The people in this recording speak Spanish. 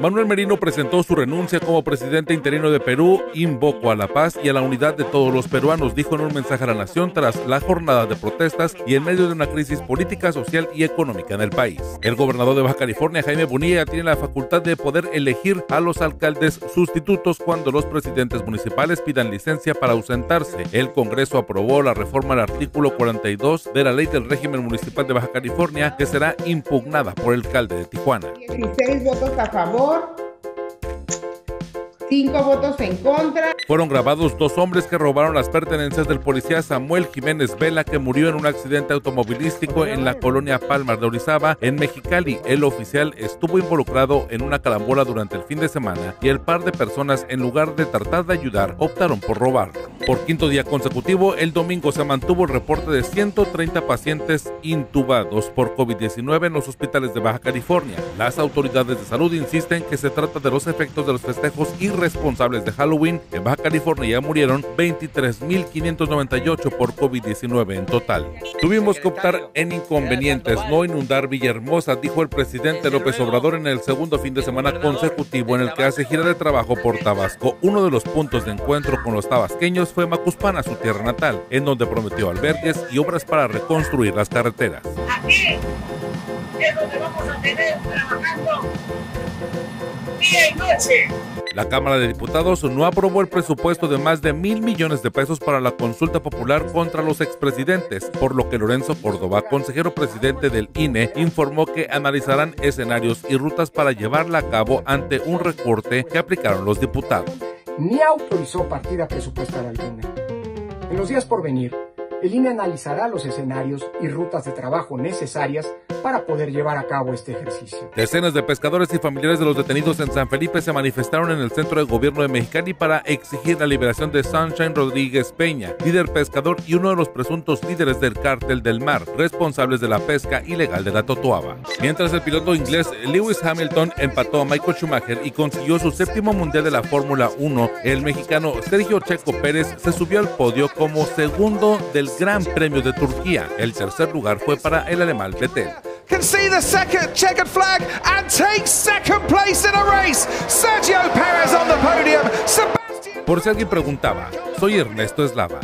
Manuel Merino presentó su renuncia como presidente interino de Perú, invocó a la paz y a la unidad de todos los peruanos, dijo en un mensaje a la nación tras la jornada de protestas y en medio de una crisis política, social y económica en el país. El gobernador de Baja California, Jaime Bonilla, tiene la facultad de poder elegir a los alcaldes sustitutos cuando los presidentes municipales pidan licencia para ausentarse. El Congreso aprobó la reforma al artículo 42 de la ley del régimen municipal de Baja California que será impugnada por el alcalde de Tijuana. 16 votos a favor, और Cinco votos en contra. Fueron grabados dos hombres que robaron las pertenencias del policía Samuel Jiménez Vela, que murió en un accidente automovilístico en la colonia Palmar de Orizaba, en Mexicali. El oficial estuvo involucrado en una calambola durante el fin de semana y el par de personas, en lugar de tratar de ayudar, optaron por robar. Por quinto día consecutivo, el domingo se mantuvo el reporte de 130 pacientes intubados por COVID-19 en los hospitales de Baja California. Las autoridades de salud insisten que se trata de los efectos de los festejos y responsables de Halloween. En Baja California ya murieron 23.598 por COVID-19 en total. Tuvimos que optar en inconvenientes, no inundar Villahermosa, dijo el presidente López Obrador en el segundo fin de semana consecutivo en el que hace gira de trabajo por Tabasco. Uno de los puntos de encuentro con los tabasqueños fue Macuspana, su tierra natal, en donde prometió albergues y obras para reconstruir las carreteras. Aquí es donde vamos a tener trabajando día y noche la Cámara de Diputados no aprobó el presupuesto de más de mil millones de pesos para la consulta popular contra los expresidentes, por lo que Lorenzo Córdoba, consejero presidente del INE, informó que analizarán escenarios y rutas para llevarla a cabo ante un recorte que aplicaron los diputados. Ni autorizó partida presupuestal alguna. En los días por venir, el INE analizará los escenarios y rutas de trabajo necesarias para poder llevar a cabo este ejercicio. Decenas de pescadores y familiares de los detenidos en San Felipe se manifestaron en el centro de gobierno de Mexicali para exigir la liberación de Sunshine Rodríguez Peña, líder pescador y uno de los presuntos líderes del cártel del mar, responsables de la pesca ilegal de la Totoaba. Mientras el piloto inglés Lewis Hamilton empató a Michael Schumacher y consiguió su séptimo mundial de la Fórmula 1, el mexicano Sergio Checo Pérez se subió al podio como segundo del Gran Premio de Turquía. El tercer lugar fue para el alemán Vettel. See the second checkered flag and takes second place in a race. Sergio Perez on the podium. Sebastian... Por si alguien preguntaba, soy Ernesto Eslava.